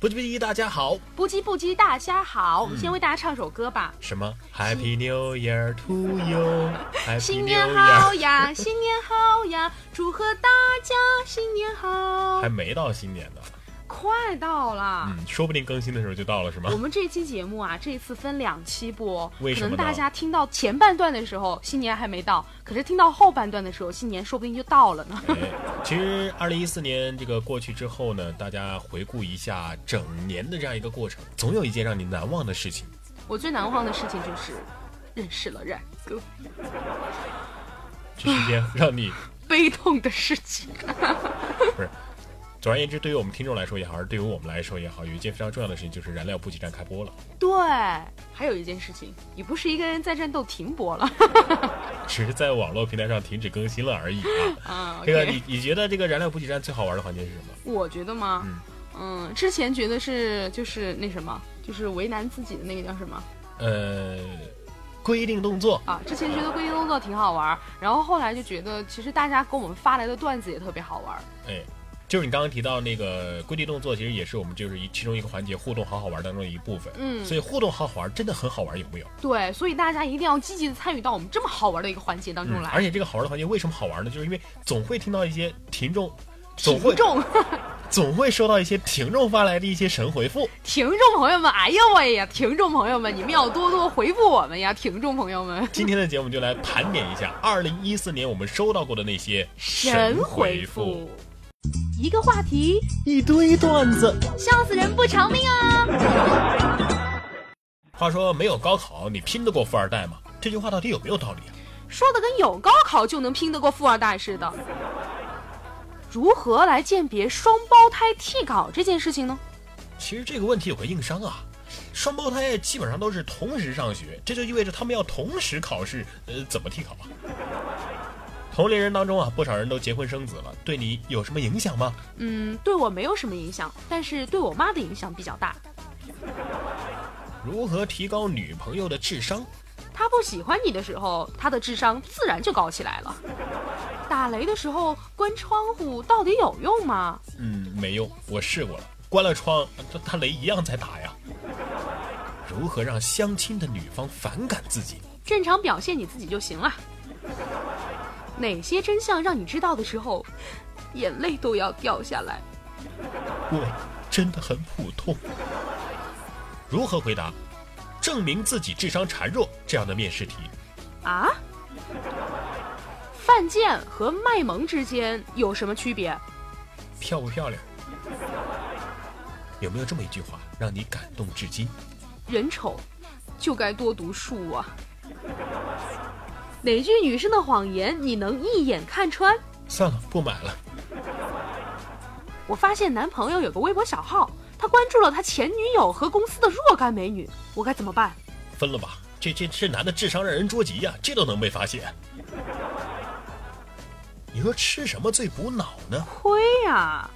不急不急，大家好。不急不急，大家好。我们先为大家唱首歌吧。什么？Happy New Year to you。新年好呀，新年好呀，祝贺大家新年好。还没到新年呢。快到了，嗯，说不定更新的时候就到了，是吗？我们这期节目啊，这次分两期播，为什么？可能大家听到前半段的时候，新年还没到；可是听到后半段的时候，新年说不定就到了呢。其实，二零一四年这个过去之后呢，大家回顾一下整年的这样一个过程，总有一件让你难忘的事情。我最难忘的事情就是认识了冉哥，这是一件让你 悲痛的事情。不是。总而言之，对于我们听众来说也好，还是对于我们来说也好，有一件非常重要的事情，就是燃料补给站开播了。对，还有一件事情，你不是一个人在战斗停播了，只是在网络平台上停止更新了而已啊。啊，这个你你觉得这个燃料补给站最好玩的环节是什么？我觉得吗？嗯，之前觉得是就是那什么，就是为难自己的那个叫什么？呃，规定动作啊。之前觉得规定动作挺好玩，然后后来就觉得其实大家给我们发来的段子也特别好玩。哎。就是你刚刚提到那个跪地动作，其实也是我们就是一其中一个环节互动好好玩当中的一部分。嗯，所以互动好好玩真的很好玩，有没有？对，所以大家一定要积极的参与到我们这么好玩的一个环节当中来。而且这个好玩的环节为什么好玩呢？就是因为总会听到一些听众，听众 总会收到一些听众发来的一些神回复。听众朋友们，哎呀喂呀，听众朋友们，你们要多多回复我们呀，听众朋友们。今天的节目就来盘点一下二零一四年我们收到过的那些神回复。一个话题，一堆段子，笑死人不偿命啊！话说没有高考，你拼得过富二代吗？这句话到底有没有道理啊？说的跟有高考就能拼得过富二代似的。如何来鉴别双胞胎替考这件事情呢？其实这个问题有个硬伤啊，双胞胎基本上都是同时上学，这就意味着他们要同时考试，呃，怎么替考啊？同龄人当中啊，不少人都结婚生子了，对你有什么影响吗？嗯，对我没有什么影响，但是对我妈的影响比较大。如何提高女朋友的智商？她不喜欢你的时候，她的智商自然就高起来了。打雷的时候关窗户到底有用吗？嗯，没用，我试过了，关了窗，这他雷一样在打呀。如何让相亲的女方反感自己？正常表现你自己就行了。哪些真相让你知道的时候，眼泪都要掉下来？我真的很普通。如何回答证明自己智商孱弱这样的面试题？啊？犯贱和卖萌之间有什么区别？漂不漂亮？有没有这么一句话让你感动至今？人丑就该多读书啊！哪句女生的谎言你能一眼看穿？算了，不买了。我发现男朋友有个微博小号，他关注了他前女友和公司的若干美女，我该怎么办？分了吧，这这这男的智商让人捉急呀，这都能被发现。你说吃什么最补脑呢？亏呀！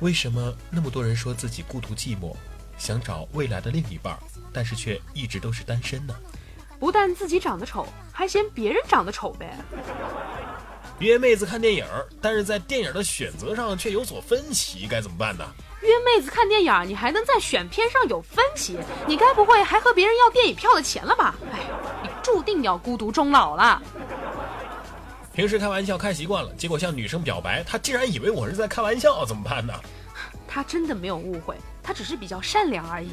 为什么那么多人说自己孤独寂寞，想找未来的另一半，但是却一直都是单身呢？不但自己长得丑，还嫌别人长得丑呗。约妹子看电影，但是在电影的选择上却有所分歧，该怎么办呢？约妹子看电影，你还能在选片上有分歧？你该不会还和别人要电影票的钱了吧？哎，你注定要孤独终老了。平时开玩笑开习惯了，结果向女生表白，她竟然以为我是在开玩笑，怎么办呢？她真的没有误会，她只是比较善良而已。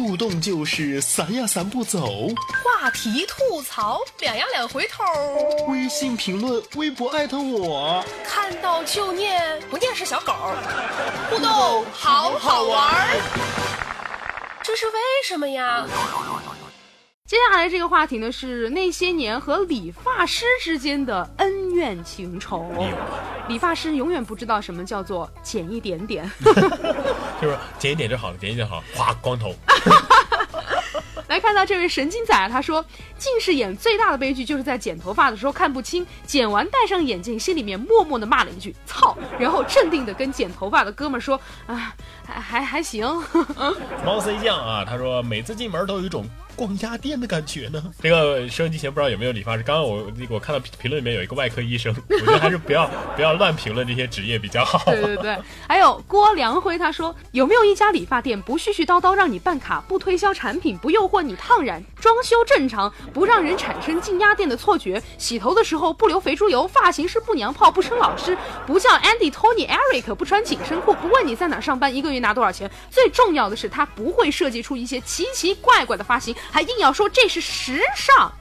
互动就是散呀散不走，话题吐槽两呀两回头，微信评论、微博艾特我，看到就念，不念是小狗。互动好好玩，这是为什么呀？接下来这个话题呢，是那些年和理发师之间的恩怨情仇。理发师永远不知道什么叫做剪一点点，就是剪一点就好了，剪一点好，哗，光头。来看到这位神经仔，他说近视眼最大的悲剧就是在剪头发的时候看不清，剪完戴上眼镜，心里面默默的骂了一句“操”，然后镇定的跟剪头发的哥们说：“啊，还还还行。”猫 C 酱啊，他说每次进门都有一种。逛鸭店的感觉呢？这个收音机前不知道有没有理发师？刚刚我我看到评论里面有一个外科医生，我觉得还是不要不要乱评论这些职业比较好。对对对，还有郭良辉他说有没有一家理发店不絮絮叨叨让你办卡，不推销产品，不诱惑你烫染，装修正常，不让人产生进鸭店的错觉，洗头的时候不留肥猪油，发型师不娘炮，不称老师，不叫 Andy、Tony、Eric，不穿紧身裤，不问你在哪上班，一个月拿多少钱。最重要的是他不会设计出一些奇奇怪怪的发型。还硬要说这是时尚，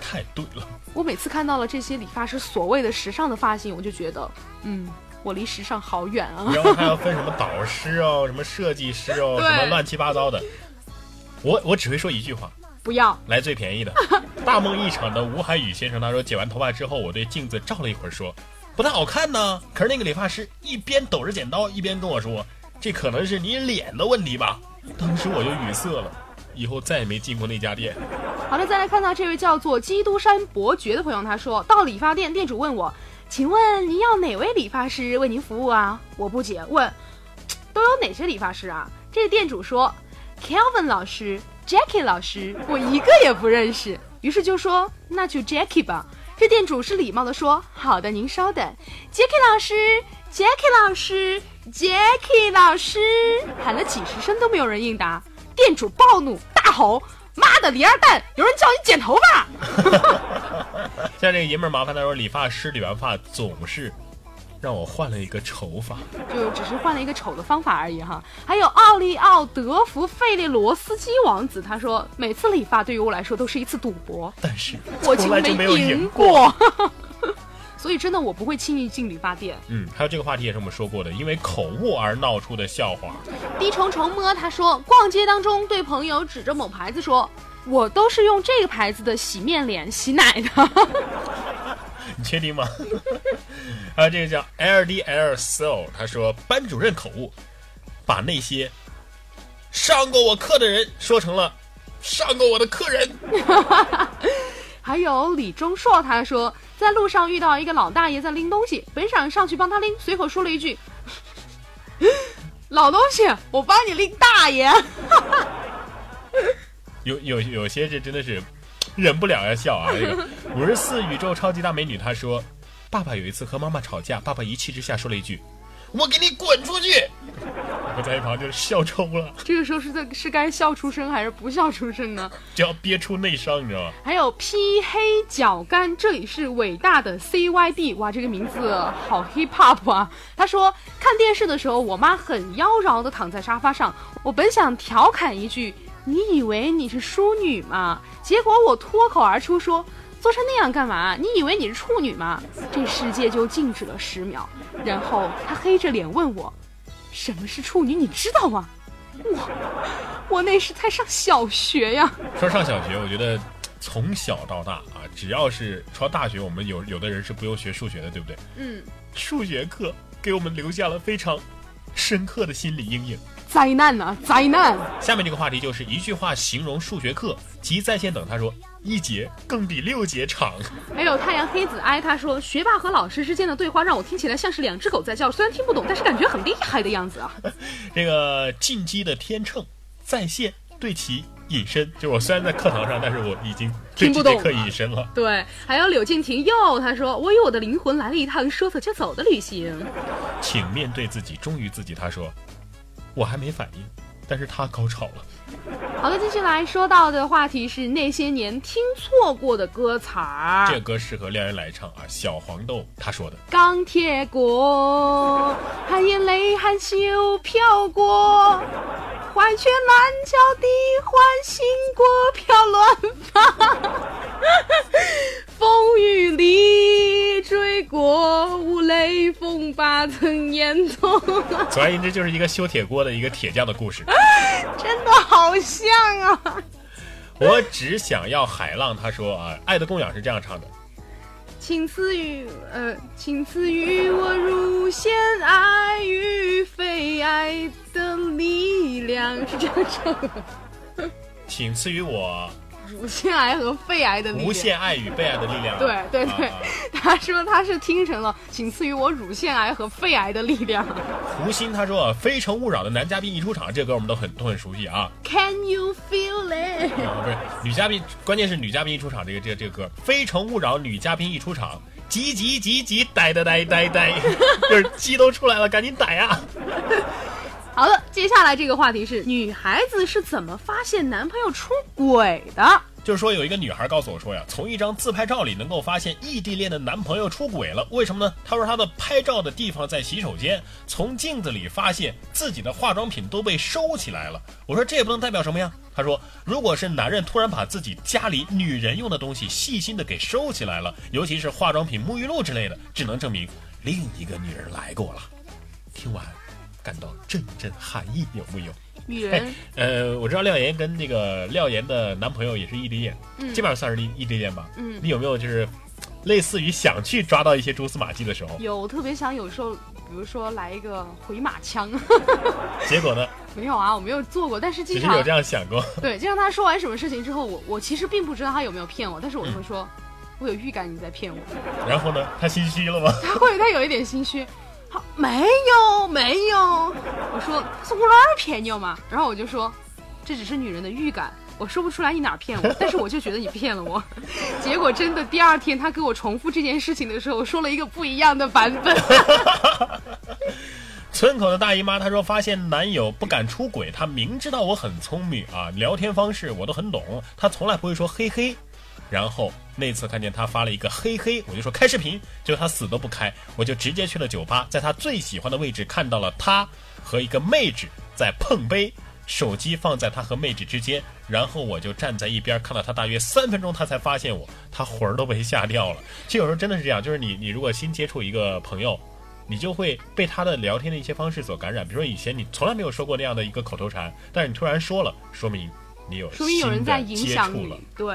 太对了。我每次看到了这些理发师所谓的时尚的发型，我就觉得，嗯，我离时尚好远啊。然后还要分什么导师哦，什么设计师哦，什么乱七八糟的。我我只会说一句话，不要来最便宜的。大梦一场的吴海宇先生他说，剪完头发之后，我对镜子照了一会儿，说不太好看呢。可是那个理发师一边抖着剪刀，一边跟我说，这可能是你脸的问题吧。当时我就语塞了。以后再也没进过那家店。好的，再来看到这位叫做基督山伯爵的朋友，他说到理发店，店主问我，请问您要哪位理发师为您服务啊？我不解问，都有哪些理发师啊？这店主说，Kelvin 老师，Jackie 老师，我一个也不认识。于是就说那就 Jackie 吧。这店主是礼貌的说，好的，您稍等，Jackie 老师，Jackie 老师，Jackie 老师，喊了几十声都没有人应答。店主暴怒，大吼：“妈的，李二蛋！有人叫你剪头发！” 像这个爷们儿麻烦他说，理发师理完发总是让我换了一个丑法，就只是换了一个丑的方法而已哈。还有奥利奥德福费列罗斯基王子，他说每次理发对于我来说都是一次赌博，但是我从来没有赢过。所以真的，我不会轻易进理发店。嗯，还有这个话题也是我们说过的，因为口误而闹出的笑话。低虫虫摸他说，逛街当中对朋友指着某牌子说：“我都是用这个牌子的洗面脸洗奶的。” 你确定吗？还有这个叫 L D L Soul，他说班主任口误，把那些上过我课的人说成了上过我的客人。还有李钟硕，他说在路上遇到一个老大爷在拎东西，本想上去帮他拎，随口说了一句：“ 老东西，我帮你拎大爷。”有有有些这真的是忍不了要笑啊！这个五十四宇宙超级大美女，她说：“爸爸有一次和妈妈吵架，爸爸一气之下说了一句。”我给你滚出去！我在一旁就是笑抽了。这个时候是在是该笑出声还是不笑出声呢？就要憋出内伤，你知道吗？还有披黑脚杆，这里是伟大的 CYD，哇，这个名字好 hip hop 啊！他说看电视的时候，我妈很妖娆的躺在沙发上，我本想调侃一句：“你以为你是淑女吗？”结果我脱口而出说。做成那样干嘛？你以为你是处女吗？这世界就静止了十秒，然后他黑着脸问我：“什么是处女？你知道吗？”我我那时才上小学呀。说上小学，我觉得从小到大啊，只要是到大学，我们有有的人是不用学数学的，对不对？嗯。数学课给我们留下了非常深刻的心理阴影。灾难呐，灾难！下面这个话题就是一句话形容数学课即在线等。他说。一节更比六节长。还有太阳黑子哀他说，学霸和老师之间的对话让我听起来像是两只狗在叫，虽然听不懂，但是感觉很厉害的样子啊。这个进击的天秤在线对齐隐身。就我虽然在课堂上，但是我已经对听不懂这节课隐身了。对，还有柳敬亭又他说：“我与我的灵魂来了一趟说走就走的旅行。请面对自己，忠于自己。他说，我还没反应，但是他高潮了。”好的，继续来说到的话题是那些年听错过的歌词儿。这歌适合恋人来唱啊！小黄豆他说的。钢铁国，含眼泪含羞飘过，怀却烂脚的欢欣过飘乱发，风雨里追过，五雷锋把曾烟囱。总而言之，就是一个修铁锅的一个铁匠的故事。真的好像啊！我只想要海浪。他说啊，《爱的供养》是这样唱的。请赐予呃，请赐予我乳腺爱与肺爱的力量，是这样唱的。请赐予我乳腺癌和肺癌的力量。无限爱与被爱的力量。对对对，他说他是听成了，仅次于我乳腺癌和肺癌的力量。胡鑫他说啊，《非诚勿扰》的男嘉宾一出场，这歌我们都很都很熟悉啊。Can you feel it？啊，不是女嘉宾，关键是女嘉宾一出场，这个这个这个歌《非诚勿扰》女嘉宾一出场，急急急急呆呆呆呆呆，就是鸡都出来了，赶紧逮啊！好了，接下来这个话题是女孩子是怎么发现男朋友出轨的？就是说，有一个女孩告诉我说呀，从一张自拍照里能够发现异地恋的男朋友出轨了。为什么呢？她说她的拍照的地方在洗手间，从镜子里发现自己的化妆品都被收起来了。我说这也不能代表什么呀。她说，如果是男人突然把自己家里女人用的东西细心的给收起来了，尤其是化妆品、沐浴露之类的，只能证明另一个女人来过了。听完，感到阵阵寒意，有木有？哎女人，呃，我知道廖岩跟那个廖岩的男朋友也是异地恋，嗯基本上算是异异地恋吧。嗯你有没有就是类似于想去抓到一些蛛丝马迹的时候，有特别想有时候，比如说来一个回马枪，结果呢，没有啊，我没有做过，但是经常有这样想过。对，就像他说完什么事情之后，我我其实并不知道他有没有骗我，但是我就会说，我有预感你在骗我，然后呢，他心虚了吗？他会他有一点心虚。好，没有没有，我说是我哪儿骗你了嘛？然后我就说，这只是女人的预感，我说不出来你哪儿骗我，但是我就觉得你骗了我。结果真的第二天他给我重复这件事情的时候，说了一个不一样的版本。村口的大姨妈她说，发现男友不敢出轨，她明知道我很聪明啊，聊天方式我都很懂，她从来不会说嘿嘿。然后那次看见他发了一个嘿嘿，我就说开视频，结果他死都不开，我就直接去了酒吧，在他最喜欢的位置看到了他和一个妹纸在碰杯，手机放在他和妹纸之间，然后我就站在一边看了他大约三分钟，他才发现我，他魂儿都被吓掉了。其实有时候真的是这样，就是你你如果新接触一个朋友。你就会被他的聊天的一些方式所感染。比如说以前你从来没有说过那样的一个口头禅，但是你突然说了，说明你有说明有人在影响你。对，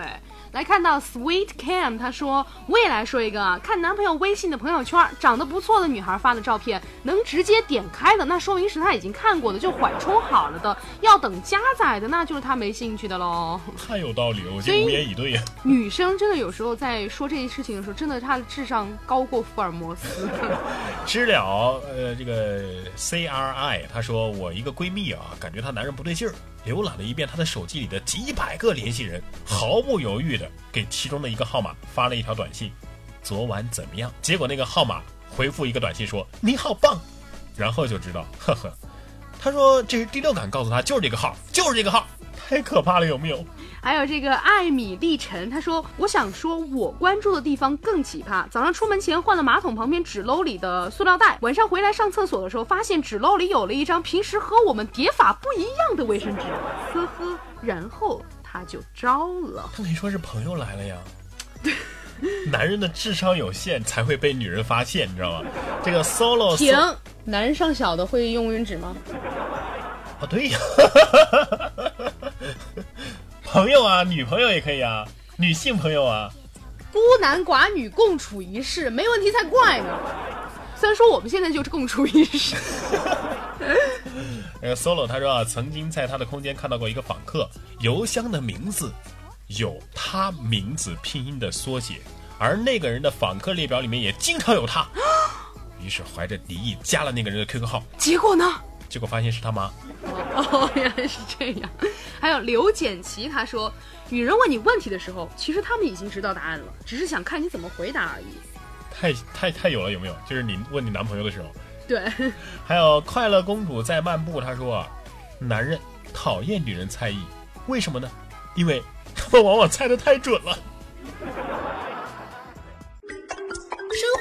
来看到 Sweet Cam，他说我也来说一个啊，看男朋友微信的朋友圈，长得不错的女孩发的照片，能直接点开的，那说明是他已经看过的，就缓冲好了的。要等加载的，那就是他没兴趣的喽。太有道理了，我无言以对呀。女生真的有时候在说这些事情的时候，真的她的智商高过福尔摩斯。知了，呃，这个 C R I，她说我一个闺蜜啊，感觉她男人不对劲儿，浏览了一遍他的手机里的几百个联系人，毫不犹豫的给其中的一个号码发了一条短信：昨晚怎么样？结果那个号码回复一个短信说你好棒，然后就知道，呵呵，他说这是第六感告诉他就是这个号，就是这个号，太可怕了，有没有？还有这个艾米丽晨，她说：“我想说，我关注的地方更奇葩。早上出门前换了马桶旁边纸篓里的塑料袋，晚上回来上厕所的时候，发现纸篓里有了一张平时和我们叠法不一样的卫生纸，呵呵。然后他就招了。他可以说是朋友来了呀。男人的智商有限才会被女人发现，你知道吗？这个 solo 停，男人上小的会用卫生纸吗？哦，对呀，朋友啊，女朋友也可以啊，女性朋友啊，孤男寡女共处一室，没问题才怪呢。虽然说我们现在就是共处一室，那 个 solo 他说啊，曾经在他的空间看到过一个访客，邮箱的名字有他名字拼音的缩写，而那个人的访客列表里面也经常有他。于是怀着敌意加了那个人的 QQ 号，结果呢？结果发现是他妈。哦，原来是这样。还有刘简琪，他说，女人问你问题的时候，其实他们已经知道答案了，只是想看你怎么回答而已。太太太有了，有没有？就是你问你男朋友的时候。对。还有快乐公主在漫步，她说，男人讨厌女人猜疑，为什么呢？因为 他们往往猜的太准了。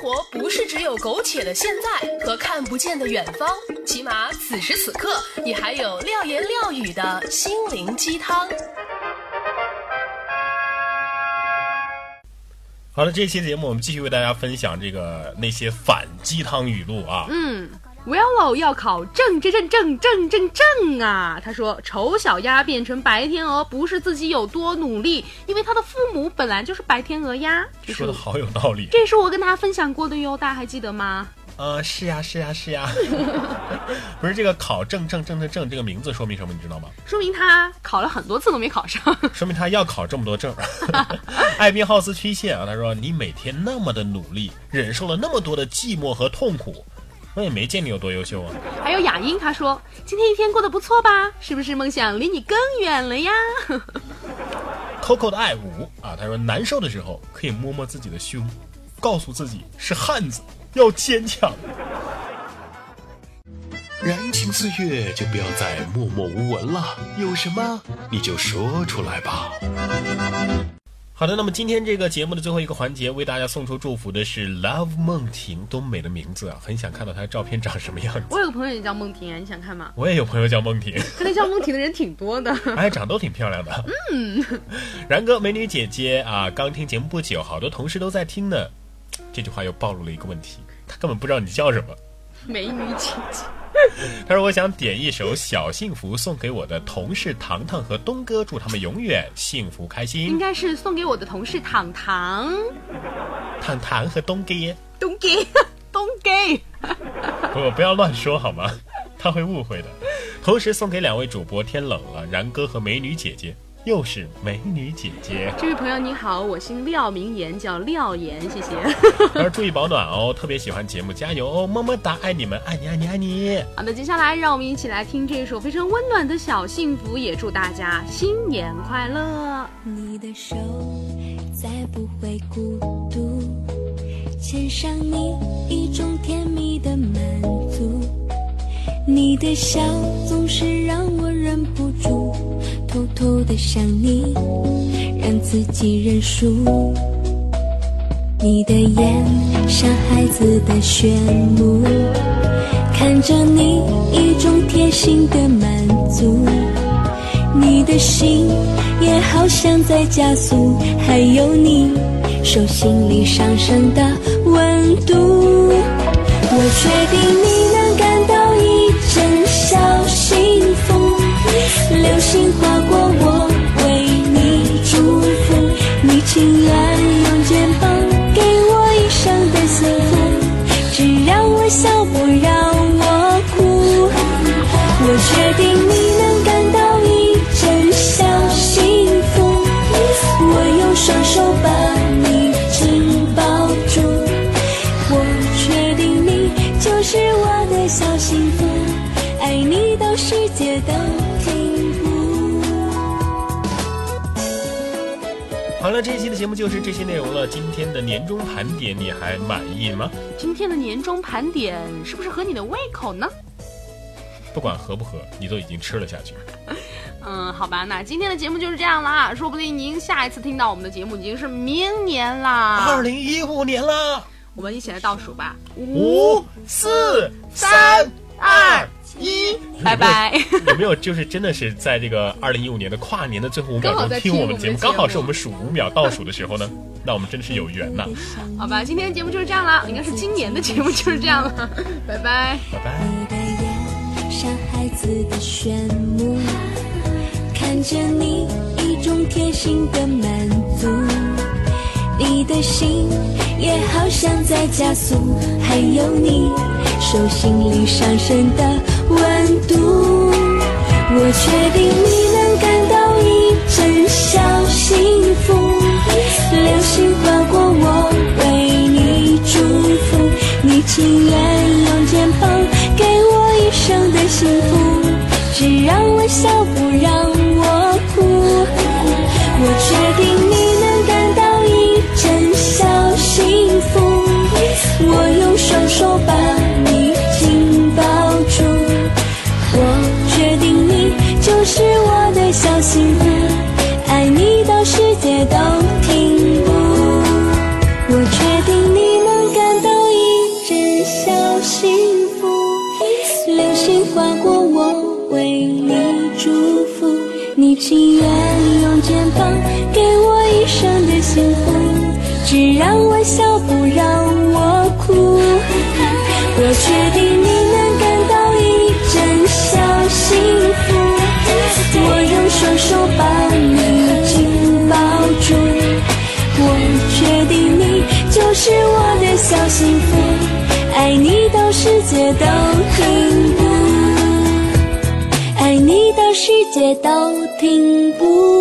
活不是只有苟且的现在和看不见的远方，起码此时此刻，你还有廖言廖语的心灵鸡汤。好了，这期节目我们继续为大家分享这个那些反鸡汤语录啊。嗯。Willow 要考证正正正正正正啊！他说：“丑小鸭变成白天鹅，不是自己有多努力，因为他的父母本来就是白天鹅呀。”说的好有道理。这是我跟大家分享过的哟，大家还记得吗？呃，是呀，是呀，是呀。不是这个考正正正正正这个名字说明什么？你知道吗？说明他考了很多次都没考上。说明他要考这么多证。艾宾浩斯曲线啊，他说：“你每天那么的努力，忍受了那么多的寂寞和痛苦。”我也没见你有多优秀啊！还有雅音，他说今天一天过得不错吧？是不是梦想离你更远了呀？Coco 的爱五啊，他说难受的时候可以摸摸自己的胸，告诉自己是汉子，要坚强。燃情岁月就不要再默默无闻了，有什么你就说出来吧。好的，那么今天这个节目的最后一个环节，为大家送出祝福的是 Love 梦婷，多美的名字啊！很想看到她的照片长什么样子。我有个朋友也叫梦婷啊，你想看吗？我也有朋友叫梦婷，看来叫梦婷的人挺多的。哎，长都挺漂亮的。嗯，然哥，美女姐姐啊，刚听节目不久，好多同事都在听呢。这句话又暴露了一个问题，他根本不知道你叫什么。美女姐姐。他说：“我想点一首《小幸福》送给我的同事糖糖和东哥，祝他们永远幸福开心。”应该是送给我的同事糖糖、糖糖和东哥、东哥、东哥。不，不要乱说好吗？他会误会的。同时送给两位主播，天冷了，然哥和美女姐姐。又是美女姐姐，这位朋友你好，我姓廖，名言，叫廖言，谢谢。要注意保暖哦，特别喜欢节目，加油哦，么么哒，爱你们，爱你，爱你，爱你。好的，接下来让我们一起来听这首非常温暖的小幸福，也祝大家新年快乐。你的手再不会孤独，牵上你一种甜蜜的满足，你的笑总是让我忍不住。偷偷的想你，让自己认输。你的眼像孩子的炫目，看着你一种贴心的满足。你的心也好像在加速，还有你手心里上升的温度。我确定你能感到一阵小幸福。流星划情愿用肩膀给我一生的幸福，只让我笑，不让我哭。我确定了，这一期的节目就是这些内容了。今天的年终盘点你还满意吗？今天的年终盘点是不是合你的胃口呢？不管合不合，你都已经吃了下去。嗯，好吧，那今天的节目就是这样啦。说不定您下一次听到我们的节目已经是明年啦，二零一五年啦。我们一起来倒数吧，五、四、三、二。一，拜拜。有没有就是真的是在这个二零一五年的跨年的最后五秒钟听我们节目，刚好是我们数五秒倒数的时候呢？那我们真的是有缘呐。好吧，今天的节目就是这样了，应该是今年的节目就是这样了。拜拜，拜拜。看着你一种贴心的满足，你的心也好像在加速，还有你手心里上升的。温度，我确定你能感到一阵小幸福。流星划过我，为你祝福。你情愿用肩膀给我一生的幸福，只让我笑，不让用肩膀给我一生的幸福，只让我笑不让我哭。我确定你能感到一阵小幸福，我用双手把你紧抱住。我确定你就是我的小幸福，爱你到世界都停步，爱你到世界都停步。